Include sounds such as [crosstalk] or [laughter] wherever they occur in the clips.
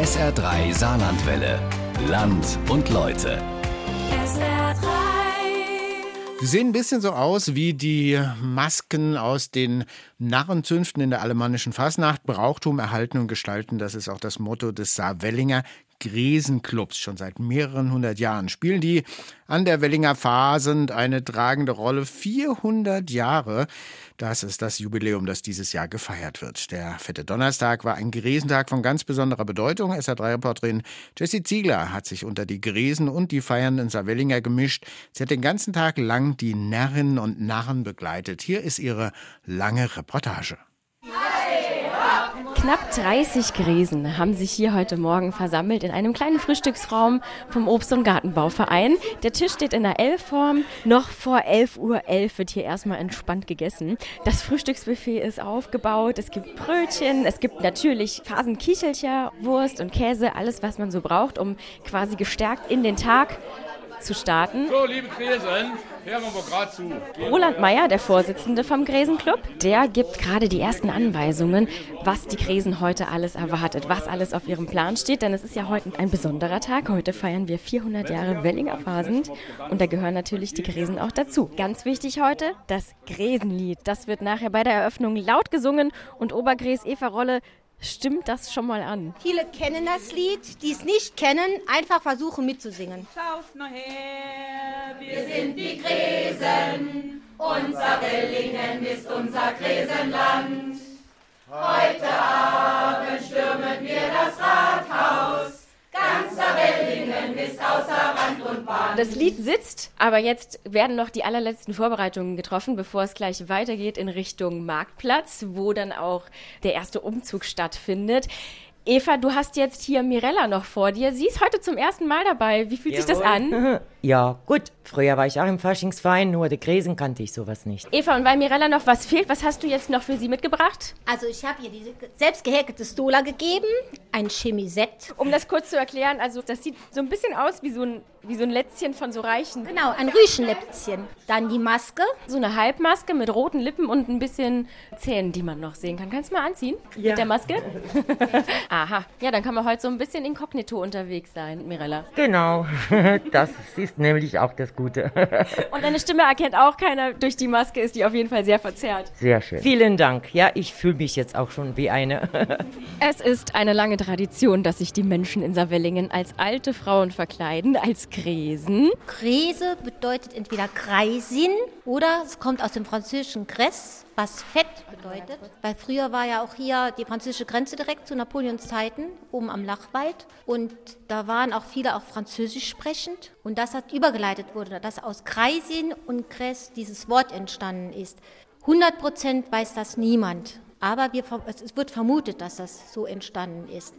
SR3 Saarlandwelle. Land und Leute. SR3. Sie sehen ein bisschen so aus wie die Masken aus den Narrenzünften in der alemannischen Fasnacht. Brauchtum erhalten und gestalten, das ist auch das Motto des Saarwellinger Gresenclubs. Schon seit mehreren hundert Jahren spielen die an der Wellinger Phasend eine tragende Rolle. 400 Jahre, das ist das Jubiläum, das dieses Jahr gefeiert wird. Der Fette Donnerstag war ein Gresentag von ganz besonderer Bedeutung. SR3-Reporterin Jessie Ziegler hat sich unter die Gresen und die feiernden Saarwellinger gemischt. Sie hat den ganzen Tag lang die Närrinnen und Narren begleitet. Hier ist ihre lange Reportage. Knapp 30 Gresen haben sich hier heute Morgen versammelt in einem kleinen Frühstücksraum vom Obst- und Gartenbauverein. Der Tisch steht in der L-Form. Noch vor 11.11 Uhr wird hier erstmal entspannt gegessen. Das Frühstücksbuffet ist aufgebaut. Es gibt Brötchen, es gibt natürlich Phasenkichelcher, Wurst und Käse, alles, was man so braucht, um quasi gestärkt in den Tag zu starten. So, liebe Gresen, hören wir mal gerade zu. Roland Meyer, der Vorsitzende vom Gresenclub, der gibt gerade die ersten Anweisungen, was die Gresen heute alles erwartet, was alles auf ihrem Plan steht, denn es ist ja heute ein besonderer Tag. Heute feiern wir 400 Jahre Wellinger Phasend und da gehören natürlich die Gresen auch dazu. Ganz wichtig heute, das Gresenlied. Das wird nachher bei der Eröffnung laut gesungen und Obergräs Eva Rolle stimmt das schon mal an. Viele kennen das Lied, die es nicht kennen, einfach versuchen mitzusingen. Schaut nur her, wir sind die Gresen, unser Wellingen ist unser Gresenland. Heute Abend stürmen wir das Rathaus. Ganzer Wellingen ist außer Rand und Bahn. Das Lied sitzt, aber jetzt werden noch die allerletzten Vorbereitungen getroffen, bevor es gleich weitergeht in Richtung Marktplatz, wo dann auch der erste Umzug stattfindet. Eva, du hast jetzt hier Mirella noch vor dir. Sie ist heute zum ersten Mal dabei. Wie fühlt sich das an? [laughs] Ja, gut. Früher war ich auch im Faschingsverein, nur der Gräsen kannte ich sowas nicht. Eva, und weil Mirella noch was fehlt, was hast du jetzt noch für sie mitgebracht? Also ich habe ihr diese selbst gehäkelte Stola gegeben, ein Chemisett. Um das kurz zu erklären, also das sieht so ein bisschen aus wie so ein, wie so ein Lätzchen von so Reichen. Genau, ein Rüschenläppchen. Dann die Maske. So eine Halbmaske mit roten Lippen und ein bisschen Zähnen, die man noch sehen kann. Kannst du mal anziehen? Ja. Mit der Maske? [laughs] Aha. Ja, dann kann man heute so ein bisschen inkognito unterwegs sein, Mirella. Genau, [laughs] das ist nämlich auch das Gute. [laughs] Und deine Stimme erkennt auch keiner durch die Maske, ist die auf jeden Fall sehr verzerrt. Sehr schön. Vielen Dank. Ja, ich fühle mich jetzt auch schon wie eine. [laughs] Es ist eine lange Tradition, dass sich die Menschen in Saarwellingen als alte Frauen verkleiden, als Gräsen. Gräse bedeutet entweder Kreisin oder es kommt aus dem französischen Grès, was Fett bedeutet. Weil früher war ja auch hier die französische Grenze direkt zu Napoleons Zeiten, oben am Lachwald. Und da waren auch viele auch französisch sprechend. Und das hat übergeleitet wurde, dass aus Kreisin und Grès dieses Wort entstanden ist. 100 Prozent weiß das niemand. Aber wir, es wird vermutet, dass das so entstanden ist.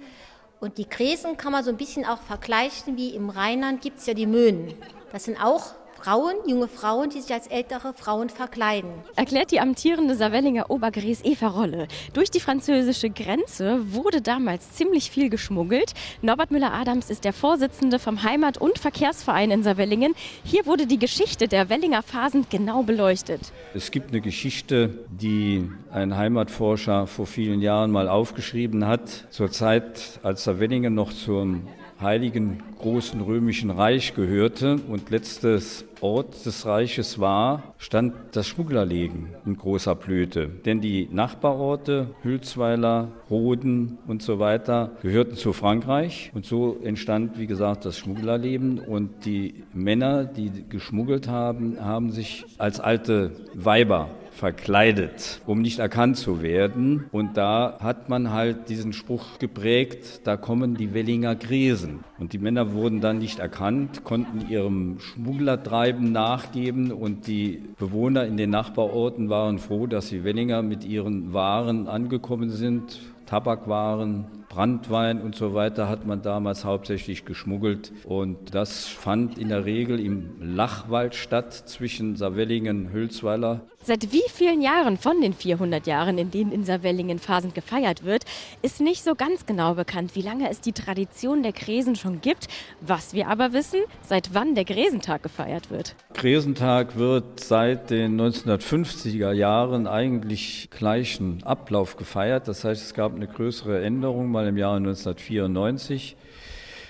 Und die Gräsen kann man so ein bisschen auch vergleichen, wie im Rheinland gibt es ja die Möhnen. Das sind auch Frauen, junge Frauen, die sich als ältere Frauen verkleiden. Erklärt die amtierende Saarwellinger Obergräs Eva Rolle. Durch die französische Grenze wurde damals ziemlich viel geschmuggelt. Norbert Müller-Adams ist der Vorsitzende vom Heimat- und Verkehrsverein in Saarwellingen. Hier wurde die Geschichte der Wellinger Phasen genau beleuchtet. Es gibt eine Geschichte, die ein Heimatforscher vor vielen Jahren mal aufgeschrieben hat. Zur Zeit, als Saarwellingen noch zum Heiligen Großen Römischen Reich gehörte und letztes Ort des Reiches war, stand das Schmugglerlegen in großer Blüte. Denn die Nachbarorte, Hülsweiler, Roden und so weiter, gehörten zu Frankreich. Und so entstand, wie gesagt, das Schmugglerleben. Und die Männer, die geschmuggelt haben, haben sich als alte Weiber verkleidet, um nicht erkannt zu werden. Und da hat man halt diesen Spruch geprägt, da kommen die Wellinger Gresen. Und die Männer wurden dann nicht erkannt, konnten ihrem Schmugglertreiben nachgeben und die Bewohner in den Nachbarorten waren froh, dass die Wellinger mit ihren Waren angekommen sind. Tabakwaren, Brandwein und so weiter hat man damals hauptsächlich geschmuggelt. Und das fand in der Regel im Lachwald statt zwischen Saarwellingen und Hülsweiler. Seit wie vielen Jahren von den 400 Jahren, in denen in Saarwellingen Phasen gefeiert wird, ist nicht so ganz genau bekannt, wie lange es die Tradition der Gräsen schon gibt. Was wir aber wissen, seit wann der Gräsentag gefeiert wird. Gräsentag wird seit den 1950er Jahren eigentlich gleichen Ablauf gefeiert. Das heißt, es gab eine größere Änderung. Karneval im Jahre 1994.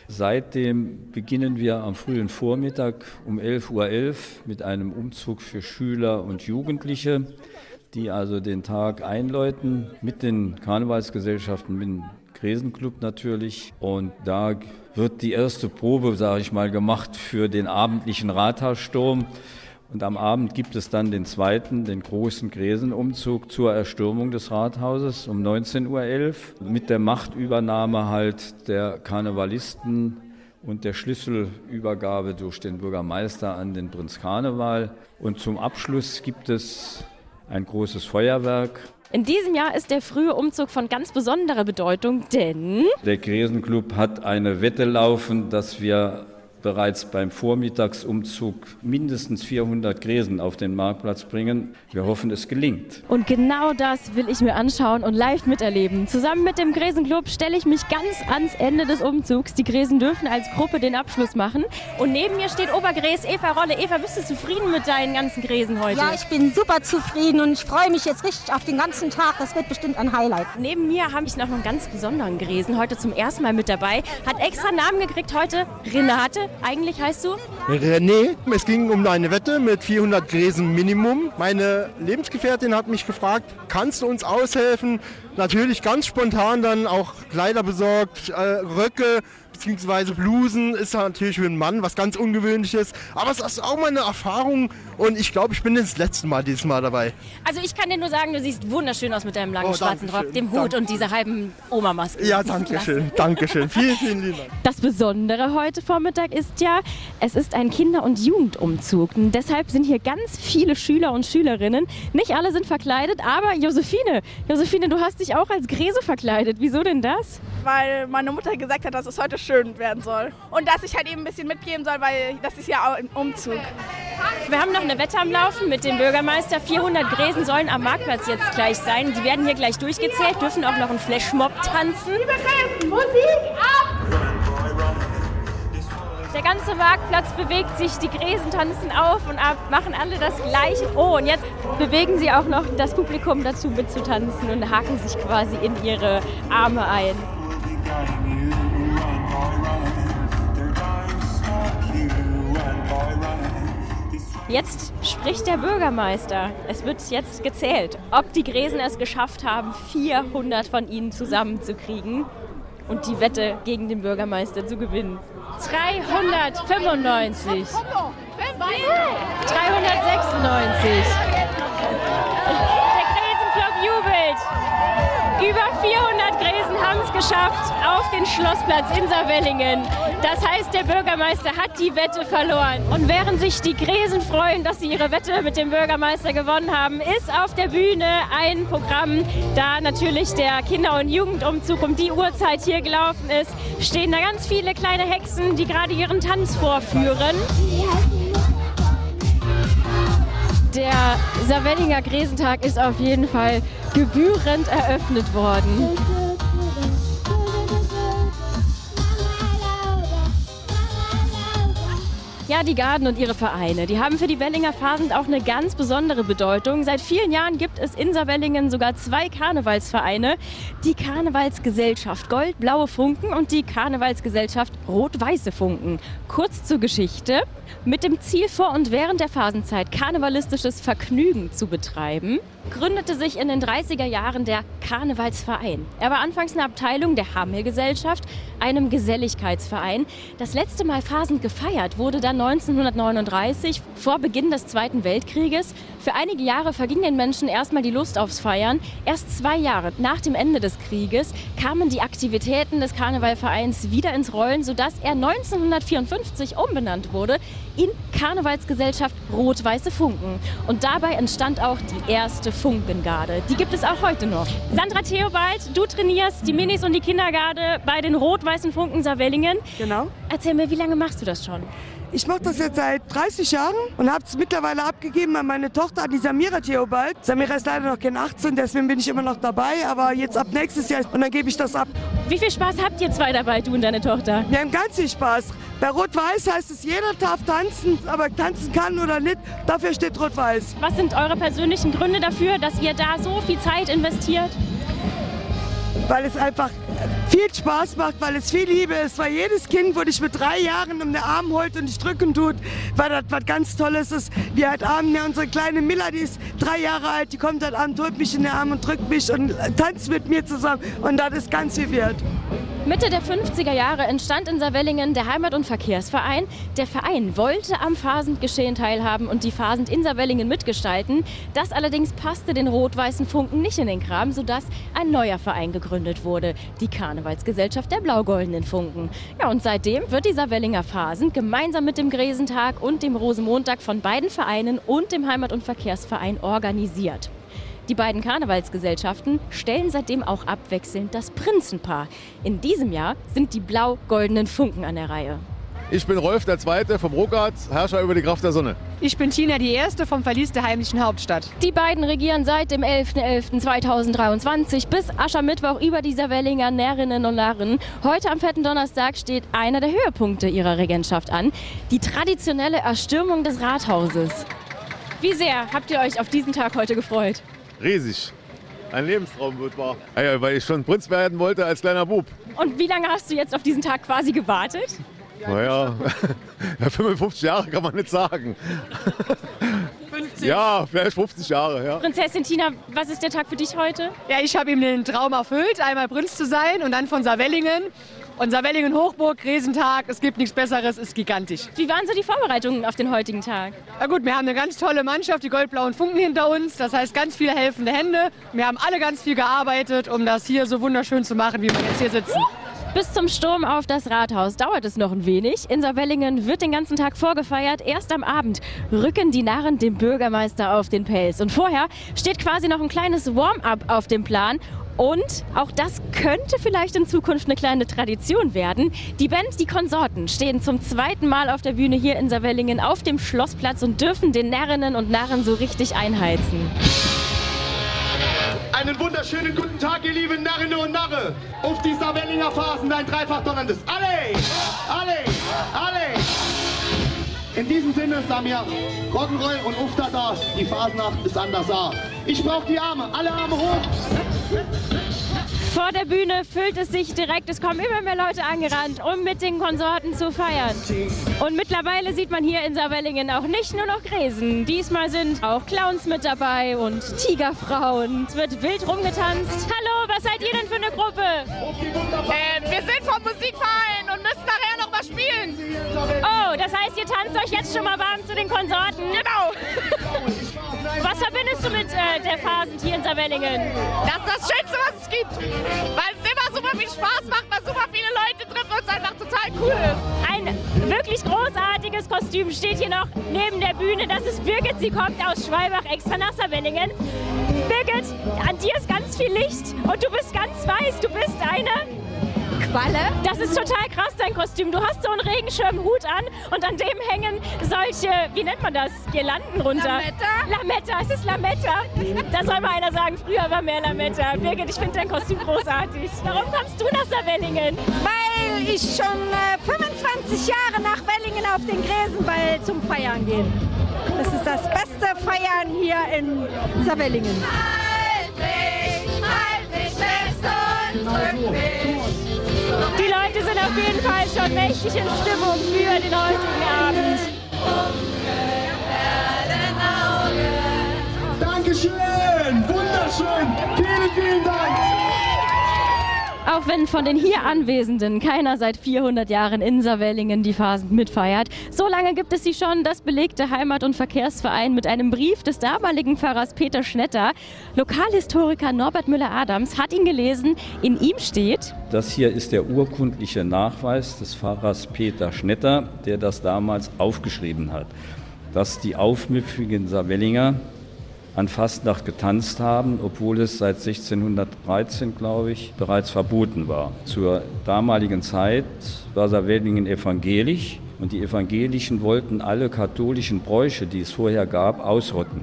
Seitdem beginnen wir am frühen Vormittag um 11.11 Uhr .11 mit einem Umzug für Schüler und Jugendliche, die also den Tag einläuten mit den Karnevalsgesellschaften, mit dem Gresenclub natürlich. Und da wird die erste Probe, sage ich mal, gemacht für den abendlichen Rathaussturm. Und am Abend gibt es dann den zweiten, den großen Gräsenumzug zur Erstürmung des Rathauses um 19.11 Uhr mit der Machtübernahme halt der Karnevalisten und der Schlüsselübergabe durch den Bürgermeister an den Prinz Karneval. Und zum Abschluss gibt es ein großes Feuerwerk. In diesem Jahr ist der frühe Umzug von ganz besonderer Bedeutung, denn der Gräsenclub hat eine Wette laufen, dass wir bereits beim Vormittagsumzug mindestens 400 Gräsen auf den Marktplatz bringen. Wir hoffen, es gelingt. Und genau das will ich mir anschauen und live miterleben. Zusammen mit dem Gräsenclub stelle ich mich ganz ans Ende des Umzugs. Die Gräsen dürfen als Gruppe den Abschluss machen. Und neben mir steht Obergräs Eva Rolle. Eva, bist du zufrieden mit deinen ganzen Gräsen heute? Ja, ich bin super zufrieden und ich freue mich jetzt richtig auf den ganzen Tag. Das wird bestimmt ein Highlight. Neben mir habe ich noch einen ganz besonderen Gräsen, heute zum ersten Mal mit dabei. Hat extra Namen gekriegt heute, Renate. Eigentlich heißt du? René. Es ging um eine Wette mit 400 Gräsen Minimum. Meine Lebensgefährtin hat mich gefragt, kannst du uns aushelfen? Natürlich ganz spontan dann auch Kleider besorgt, äh, Röcke, beziehungsweise Blusen ist natürlich für einen Mann was ganz Ungewöhnliches. Aber es ist auch mal eine Erfahrung und ich glaube, ich bin das letzte Mal dieses Mal dabei. Also ich kann dir nur sagen, du siehst wunderschön aus mit deinem langen oh, schwarzen Rock, dem Hut danke. und dieser halben Oma-Maske. Ja, danke schön, danke schön. [laughs] Vielen, vielen lieben Dank. Das Besondere heute Vormittag ist ja, es ist ein Kinder- und Jugendumzug. Und deshalb sind hier ganz viele Schüler und Schülerinnen. Nicht alle sind verkleidet, aber Josephine, Josephine, du hast dich auch als Gräse verkleidet. Wieso denn das? Weil meine Mutter gesagt hat, dass es heute schön werden soll. Und dass ich halt eben ein bisschen mitgeben soll, weil das ist ja auch ein Umzug. Wir haben noch eine Wette am Laufen mit dem Bürgermeister. 400 Gräsen sollen am Marktplatz jetzt gleich sein. Die werden hier gleich durchgezählt, dürfen auch noch einen Flashmob tanzen. Musik ab! Der ganze Marktplatz bewegt sich, die Gräsen tanzen auf und ab, machen alle das Gleiche. Oh, und jetzt bewegen sie auch noch das Publikum dazu mitzutanzen und haken sich quasi in ihre Arme ein. Jetzt spricht der Bürgermeister. Es wird jetzt gezählt, ob die Gräsen es geschafft haben, 400 von ihnen zusammenzukriegen und die Wette gegen den Bürgermeister zu gewinnen. 395. 396. Der Gräsenclub jubelt. Über 400 Gräsen haben es geschafft auf den Schlossplatz in Saarwellingen. Das heißt, der Bürgermeister hat die Wette verloren. Und während sich die Gräsen freuen, dass sie ihre Wette mit dem Bürgermeister gewonnen haben, ist auf der Bühne ein Programm, da natürlich der Kinder- und Jugendumzug um die Uhrzeit hier gelaufen ist, stehen da ganz viele kleine Hexen, die gerade ihren Tanz vorführen. Der Saarwellinger Gräsentag ist auf jeden Fall gebührend eröffnet worden. Ja, die Garden und ihre Vereine, die haben für die Wellinger Phasen auch eine ganz besondere Bedeutung. Seit vielen Jahren gibt es in Saarwellingen sogar zwei Karnevalsvereine. Die Karnevalsgesellschaft Gold-Blaue Funken und die Karnevalsgesellschaft Rot-Weiße Funken. Kurz zur Geschichte. Mit dem Ziel vor und während der Phasenzeit karnevalistisches Vergnügen zu betreiben, gründete sich in den 30er Jahren der Karnevalsverein. Er war anfangs eine Abteilung der Hammelgesellschaft, einem Geselligkeitsverein. Das letzte Mal Phasen gefeiert wurde dann 1939 vor Beginn des Zweiten Weltkrieges. Für einige Jahre verging den Menschen erstmal die Lust aufs Feiern. Erst zwei Jahre nach dem Ende des Krieges kamen die Aktivitäten des Karnevalvereins wieder ins Rollen, sodass er 1954 umbenannt wurde in Karnevalsgesellschaft Rot-Weiße Funken. Und dabei entstand auch die erste Funkengarde. Die gibt es auch heute noch. Sandra Theobald, du trainierst die Minis und die Kindergarde bei den Rot-Weißen Funken Saarwellingen. Genau. Erzähl mir, wie lange machst du das schon? Ich mache das jetzt seit 30 Jahren und habe es mittlerweile abgegeben an meine Tochter, an die Samira Theobald. Samira ist leider noch kein 18, deswegen bin ich immer noch dabei, aber jetzt ab nächstes Jahr und dann gebe ich das ab. Wie viel Spaß habt ihr zwei dabei, du und deine Tochter? Wir haben ganz viel Spaß. Bei Rot-Weiß heißt es, jeder darf tanzen, aber tanzen kann oder nicht, dafür steht Rot-Weiß. Was sind eure persönlichen Gründe dafür, dass ihr da so viel Zeit investiert? Weil es einfach viel Spaß macht, weil es viel Liebe ist. Weil jedes Kind, wo dich mit drei Jahren um den Arm holt und dich drücken tut, weil das was ganz Tolles ist. Wir halt Abend, ja, unsere kleine Miller, die ist drei Jahre alt, die kommt halt an, holt mich in den Arm und drückt mich und tanzt mit mir zusammen. Und das ist ganz viel wert. Mitte der 50er Jahre entstand in Saarwellingen der Heimat- und Verkehrsverein. Der Verein wollte am Phasendgeschehen teilhaben und die Phasend in Saarwellingen mitgestalten. Das allerdings passte den rot-weißen Funken nicht in den Kram, sodass ein neuer Verein gegründet wurde, die Karnevalsgesellschaft der blau-goldenen Funken. Ja, und seitdem wird die Saarwellinger Phasend gemeinsam mit dem Gräsentag und dem Rosenmontag von beiden Vereinen und dem Heimat- und Verkehrsverein organisiert. Die beiden Karnevalsgesellschaften stellen seitdem auch abwechselnd das Prinzenpaar. In diesem Jahr sind die blau-goldenen Funken an der Reihe. Ich bin Rolf der Zweite vom Ruckert, Herrscher über die Kraft der Sonne. Ich bin Tina die Erste vom Verlies der heimlichen Hauptstadt. Die beiden regieren seit dem 11.11.2023 bis Aschermittwoch über die Saarwellinger Närrinnen und Narren. Heute am fetten Donnerstag steht einer der Höhepunkte ihrer Regentschaft an, die traditionelle Erstürmung des Rathauses. Wie sehr habt ihr euch auf diesen Tag heute gefreut? Riesig. Ein Lebenstraum wird wahr. Ah ja, weil ich schon Prinz werden wollte als kleiner Bub. Und wie lange hast du jetzt auf diesen Tag quasi gewartet? Naja, [laughs] 55 Jahre kann man nicht sagen. 50. Ja, vielleicht 50 Jahre, ja. Prinzessin Tina, was ist der Tag für dich heute? Ja, ich habe ihm den Traum erfüllt, einmal Prinz zu sein und dann von Saarwellingen. Und Saarwellingen Hochburg, Resentag, es gibt nichts Besseres, ist gigantisch. Wie waren so die Vorbereitungen auf den heutigen Tag? Na gut, wir haben eine ganz tolle Mannschaft, die goldblauen Funken hinter uns. Das heißt ganz viele helfende Hände. Wir haben alle ganz viel gearbeitet, um das hier so wunderschön zu machen, wie wir jetzt hier sitzen. Bis zum Sturm auf das Rathaus dauert es noch ein wenig. In Saarwellingen wird den ganzen Tag vorgefeiert. Erst am Abend rücken die Narren dem Bürgermeister auf den Pelz. Und vorher steht quasi noch ein kleines Warm-up auf dem Plan. Und auch das könnte vielleicht in Zukunft eine kleine Tradition werden. Die Band Die Konsorten stehen zum zweiten Mal auf der Bühne hier in Saarwellingen auf dem Schlossplatz und dürfen den Närrinnen und Narren so richtig einheizen. Einen wunderschönen guten Tag, ihr lieben Narrinnen und Narre. Auf die Saarwellinger Phasen ein dreifach donnerndes Alle! Alle! Alle! In diesem Sinne, Samir, Rock'n'Roll und Uftata, die Phasennacht ist anders da. Ich brauche die Arme, alle Arme hoch! Vor der Bühne füllt es sich direkt. Es kommen immer mehr Leute angerannt, um mit den Konsorten zu feiern. Und mittlerweile sieht man hier in Saarwellingen auch nicht nur noch Gräsen. Diesmal sind auch Clowns mit dabei und Tigerfrauen. Es wird wild rumgetanzt. Hallo, was seid ihr denn für eine Gruppe? Äh, wir sind vom Musikverein und müssen nachher spielen. Oh, das heißt, ihr tanzt euch jetzt schon mal warm zu den Konsorten? Genau. [laughs] Was verbindest du mit äh, der Phasend hier in Saarwellingen? Das ist das Schönste, was es gibt. Weil es immer super viel Spaß macht, weil super viele Leute treffen und es einfach total cool ist. Ein wirklich großartiges Kostüm steht hier noch neben der Bühne. Das ist Birgit. Sie kommt aus Schwalbach extra nach Saarwellingen. Birgit, an dir ist ganz viel Licht und du bist ganz weiß. Du bist eine Qualle. Das ist total krass, dein Kostüm. Du hast so einen Regenschirmhut an und an dem hängen solche, wie nennt man das, Girlanden runter. Lametta? Lametta, es ist Lametta. Da soll mal einer sagen, früher war mehr Lametta. Birgit, ich finde dein Kostüm großartig. Warum kommst du nach Saarwellingen? Weil ich schon äh, 25 Jahre nach Wellingen auf den Gräsenball zum Feiern gehe. Das ist das beste Feiern hier in Saarwellingen. Halt mich, halt mich fest und drück mich. Die Leute sind auf jeden Fall schon mächtig in Stimmung für den heutigen Abend. Dankeschön! Wunderschön! Vielen, vielen Dank! Auch wenn von den hier Anwesenden keiner seit 400 Jahren in Saarwellingen die Phasen mitfeiert, so lange gibt es sie schon, das belegte Heimat- und Verkehrsverein mit einem Brief des damaligen Pfarrers Peter Schnetter. Lokalhistoriker Norbert Müller-Adams hat ihn gelesen. In ihm steht, Das hier ist der urkundliche Nachweis des Pfarrers Peter Schnetter, der das damals aufgeschrieben hat, dass die aufmüpfigen Saarwellinger an Fastnacht getanzt haben, obwohl es seit 1613, glaube ich, bereits verboten war. Zur damaligen Zeit war Saarwellingen evangelisch und die Evangelischen wollten alle katholischen Bräuche, die es vorher gab, ausrotten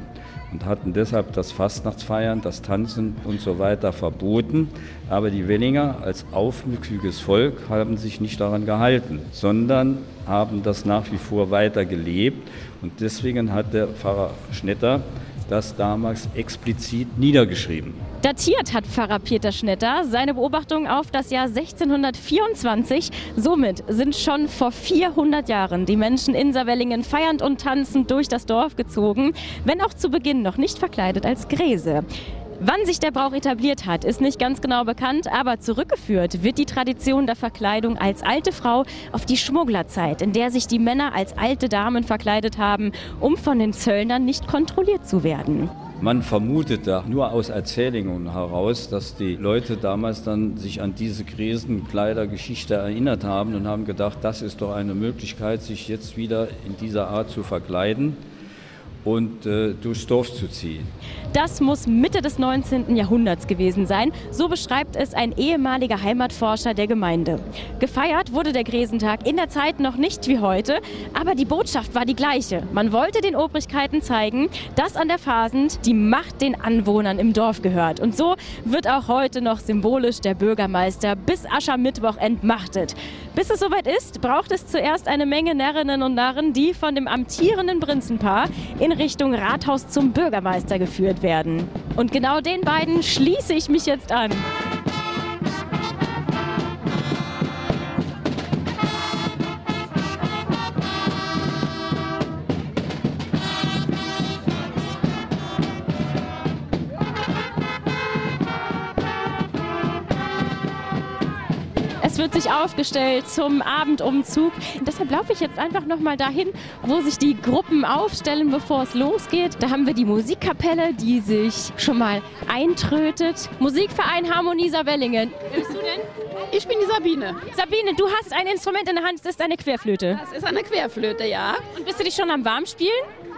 und hatten deshalb das Fastnachtsfeiern, das Tanzen und so weiter verboten. Aber die Wellinger als aufmüpfiges Volk haben sich nicht daran gehalten, sondern haben das nach wie vor weiter gelebt. Und deswegen hat der Pfarrer Schnetter das damals explizit niedergeschrieben. Datiert hat Pfarrer Peter Schnetter seine Beobachtung auf das Jahr 1624. Somit sind schon vor 400 Jahren die Menschen in Saarwellingen feiernd und tanzend durch das Dorf gezogen, wenn auch zu Beginn noch nicht verkleidet als Gräse. Wann sich der Brauch etabliert hat, ist nicht ganz genau bekannt, aber zurückgeführt wird die Tradition der Verkleidung als alte Frau auf die Schmugglerzeit, in der sich die Männer als alte Damen verkleidet haben, um von den Zöllnern nicht kontrolliert zu werden. Man vermutet da nur aus Erzählungen heraus, dass die Leute damals dann sich an diese Gräsenkleidergeschichte erinnert haben und haben gedacht, das ist doch eine Möglichkeit, sich jetzt wieder in dieser Art zu verkleiden und äh, durchs Dorf zu ziehen. Das muss Mitte des 19. Jahrhunderts gewesen sein. So beschreibt es ein ehemaliger Heimatforscher der Gemeinde. Gefeiert wurde der Gräsentag in der Zeit noch nicht wie heute, aber die Botschaft war die gleiche. Man wollte den Obrigkeiten zeigen, dass an der Fasend die Macht den Anwohnern im Dorf gehört. Und so wird auch heute noch symbolisch der Bürgermeister bis Aschermittwoch entmachtet. Bis es soweit ist, braucht es zuerst eine Menge Närrinnen und Narren, die von dem amtierenden Prinzenpaar in Richtung Rathaus zum Bürgermeister geführt werden. Und genau den beiden schließe ich mich jetzt an. Es wird sich aufgestellt zum Abendumzug. Und deshalb laufe ich jetzt einfach noch mal dahin, wo sich die Gruppen aufstellen, bevor es losgeht. Da haben wir die Musikkapelle, die sich schon mal eintrötet. Musikverein Harmonie Saarwellingen. Wer bist du denn? Ich bin die Sabine. Sabine, du hast ein Instrument in der Hand, das ist eine Querflöte. Das ist eine Querflöte, ja. Und bist du dich schon am Warmspielen?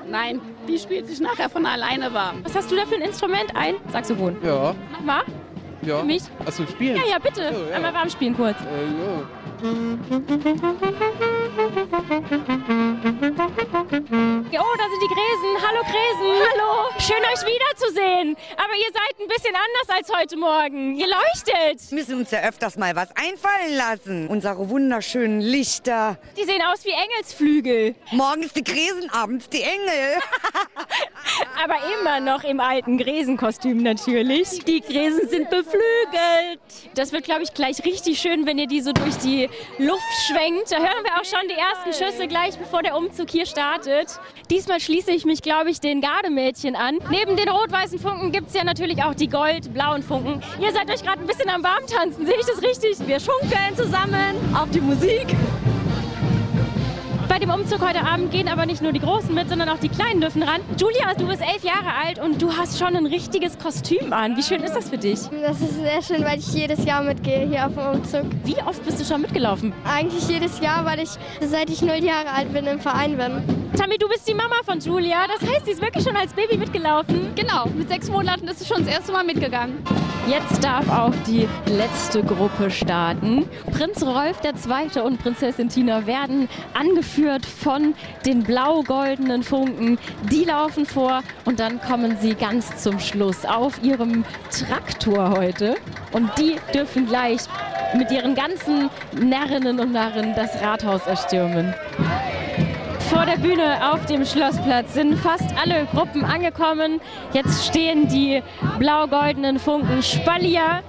Nein, die spielt sich nachher von alleine warm. Was hast du da für ein Instrument? Ein Saxophon. Ja. Mach mal. Ja. Für mich? Achso, spielen? Ja, ja, bitte. Ja, ja. Einmal warm spielen kurz. Äh, ja. Da sind die Gräsen. Hallo Gräsen. Hallo. Schön euch wiederzusehen. Aber ihr seid ein bisschen anders als heute Morgen. Ihr leuchtet. Wir müssen uns ja öfters mal was einfallen lassen. Unsere wunderschönen Lichter. Die sehen aus wie Engelsflügel. Morgens die Gräsen, abends die Engel. [laughs] Aber immer noch im alten Gräsenkostüm natürlich. Die Gräsen sind beflügelt. Das wird, glaube ich, gleich richtig schön, wenn ihr die so durch die Luft schwenkt. Da hören wir auch schon die ersten Schüsse gleich, bevor der Umzug hier startet. Diesmal schließe ich mich, glaube ich, den Gardemädchen an. Neben den rot-weißen Funken gibt es ja natürlich auch die gold-blauen Funken. Ihr seid euch gerade ein bisschen am Warmtanzen, sehe ich das richtig? Wir schunkeln zusammen auf die Musik. Bei dem Umzug heute Abend gehen aber nicht nur die Großen mit, sondern auch die Kleinen dürfen ran. Julia, du bist elf Jahre alt und du hast schon ein richtiges Kostüm an. Wie schön ist das für dich? Das ist sehr schön, weil ich jedes Jahr mitgehe hier auf dem Umzug. Wie oft bist du schon mitgelaufen? Eigentlich jedes Jahr, weil ich seit ich null Jahre alt bin im Verein bin. Tammy, du bist die Mama von Julia. Das heißt, sie ist wirklich schon als Baby mitgelaufen. Genau, mit sechs Monaten ist sie schon das erste Mal mitgegangen. Jetzt darf auch die letzte Gruppe starten. Prinz Rolf II. und Prinzessin Tina werden angeführt von den blau-goldenen Funken. Die laufen vor und dann kommen sie ganz zum Schluss auf ihrem Traktor heute. Und die dürfen gleich mit ihren ganzen Närrinnen und Narren das Rathaus erstürmen. Vor der Bühne auf dem Schlossplatz sind fast alle Gruppen angekommen. Jetzt stehen die blau-goldenen Funken Spalier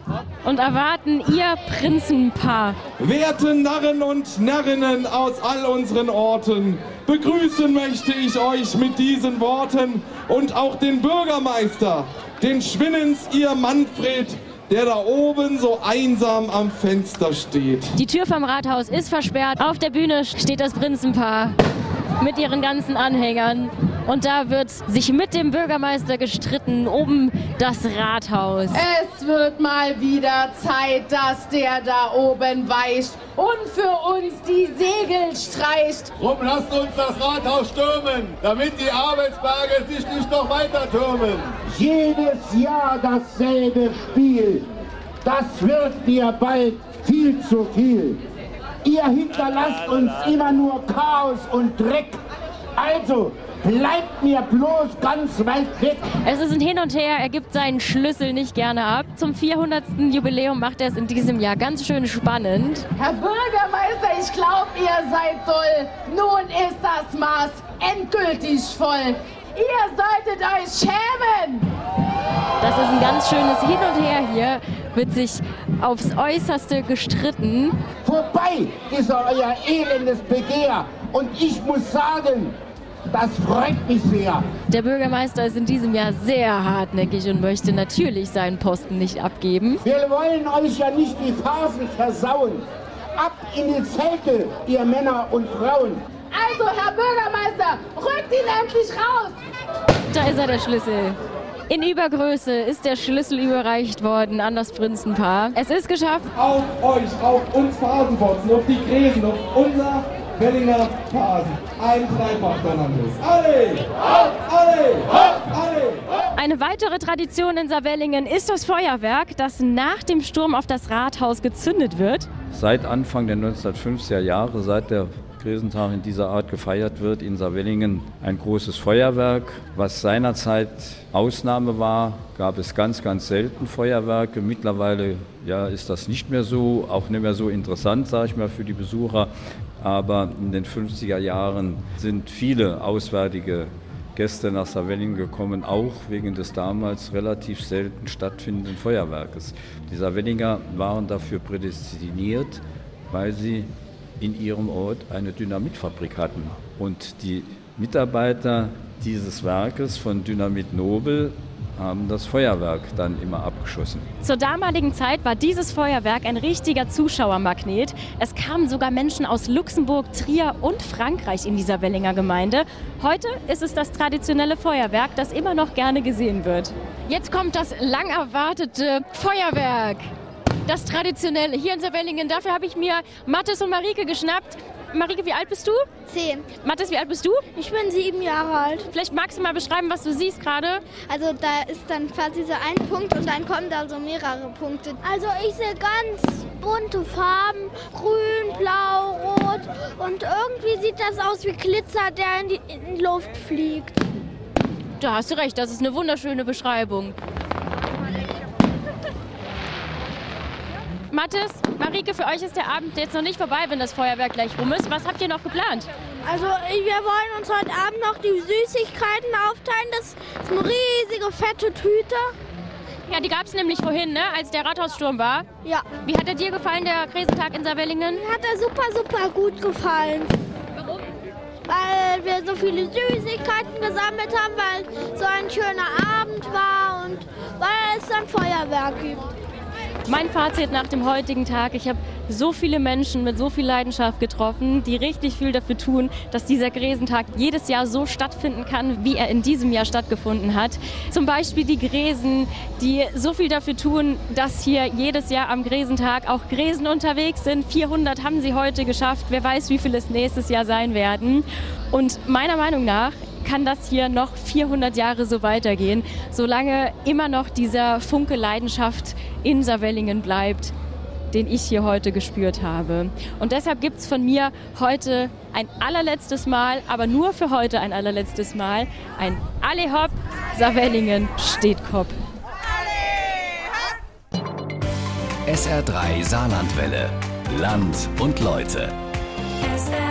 und erwarten ihr Prinzenpaar. Werte Narren und Närrinnen aus all unseren Orten, begrüßen möchte ich euch mit diesen Worten und auch den Bürgermeister, den Schwinnens ihr Manfred, der da oben so einsam am Fenster steht. Die Tür vom Rathaus ist versperrt. Auf der Bühne steht das Prinzenpaar mit ihren ganzen Anhängern. Und da wird sich mit dem Bürgermeister gestritten um das Rathaus. Es wird mal wieder Zeit, dass der da oben weicht und für uns die Segel streicht. Drum lasst uns das Rathaus stürmen, damit die Arbeitsberge sich nicht noch weiter türmen. Jedes Jahr dasselbe Spiel. Das wird mir bald viel zu viel. Ihr hinterlasst uns immer nur Chaos und Dreck. Also bleibt mir bloß ganz weit weg. Es ist ein Hin und Her, er gibt seinen Schlüssel nicht gerne ab. Zum 400. Jubiläum macht er es in diesem Jahr ganz schön spannend. Herr Bürgermeister, ich glaube, ihr seid toll. Nun ist das Maß endgültig voll. Ihr solltet euch schämen! Das ist ein ganz schönes Hin und Her hier. Wird sich aufs Äußerste gestritten. Vorbei, dieser euer elendes Begehr. Und ich muss sagen, das freut mich sehr. Der Bürgermeister ist in diesem Jahr sehr hartnäckig und möchte natürlich seinen Posten nicht abgeben. Wir wollen euch ja nicht die Phasen versauen. Ab in die Zelte, ihr Männer und Frauen. Also, Herr Bürgermeister, rückt ihn endlich raus! Da ist er, der Schlüssel. In Übergröße ist der Schlüssel überreicht worden an das Prinzenpaar. Es ist geschafft. Auf euch, auf uns Phasenbotzen, auf die Gräsen, auf unser Wellinger Phasen. Ein Dreifach-Donnernuss. Alle! Alle! Alle! Eine weitere Tradition in Saarwellingen ist das Feuerwerk, das nach dem Sturm auf das Rathaus gezündet wird. Seit Anfang der 1950er Jahre, seit der Gräsentag in dieser Art gefeiert wird, in Saarwellingen ein großes Feuerwerk. Was seinerzeit Ausnahme war, gab es ganz, ganz selten Feuerwerke. Mittlerweile ja, ist das nicht mehr so, auch nicht mehr so interessant, sage ich mal, für die Besucher. Aber in den 50er Jahren sind viele auswärtige Gäste nach Saarwellingen gekommen, auch wegen des damals relativ selten stattfindenden Feuerwerkes. Die Saarwellinger waren dafür prädestiniert, weil sie in ihrem Ort eine Dynamitfabrik hatten. Und die Mitarbeiter dieses Werkes von Dynamit Nobel haben das Feuerwerk dann immer abgeschossen. Zur damaligen Zeit war dieses Feuerwerk ein richtiger Zuschauermagnet. Es kamen sogar Menschen aus Luxemburg, Trier und Frankreich in dieser Wellinger Gemeinde. Heute ist es das traditionelle Feuerwerk, das immer noch gerne gesehen wird. Jetzt kommt das lang erwartete Feuerwerk. Das traditionelle hier in Saarwellingen. Dafür habe ich mir Mathis und Marike geschnappt. Marike, wie alt bist du? Zehn. Mathis, wie alt bist du? Ich bin sieben Jahre alt. Vielleicht magst du mal beschreiben, was du siehst gerade. Also da ist dann quasi so ein Punkt und dann kommen da so mehrere Punkte. Also ich sehe ganz bunte Farben, grün, blau, rot und irgendwie sieht das aus wie Glitzer, der in die, in die Luft fliegt. Da hast du recht, das ist eine wunderschöne Beschreibung. Mathis, Marike, für euch ist der Abend jetzt noch nicht vorbei, wenn das Feuerwerk gleich rum ist. Was habt ihr noch geplant? Also wir wollen uns heute Abend noch die Süßigkeiten aufteilen. Das ist eine riesige, fette Tüte. Ja, die gab es nämlich vorhin, ne, als der Rathaussturm war. Ja. Wie hat er dir gefallen, der Krisentag in Saarwellingen? Mir hat er super, super gut gefallen. Warum? Weil wir so viele Süßigkeiten gesammelt haben, weil so ein schöner Abend war und weil es dann Feuerwerk gibt. Mein Fazit nach dem heutigen Tag, ich habe so viele Menschen mit so viel Leidenschaft getroffen, die richtig viel dafür tun, dass dieser Gräsentag jedes Jahr so stattfinden kann, wie er in diesem Jahr stattgefunden hat. Zum Beispiel die Gräsen, die so viel dafür tun, dass hier jedes Jahr am Gräsentag auch Gräsen unterwegs sind. 400 haben sie heute geschafft. Wer weiß, wie viele es nächstes Jahr sein werden. Und meiner Meinung nach kann das hier noch 400 Jahre so weitergehen, solange immer noch dieser Funke Leidenschaft in Saarwellingen bleibt, den ich hier heute gespürt habe. Und deshalb gibt es von mir heute ein allerletztes Mal, aber nur für heute ein allerletztes Mal, ein Alle Hopp, Saarwellingen steht Kopf. SR3 Saarlandwelle. Land und Leute. SR3.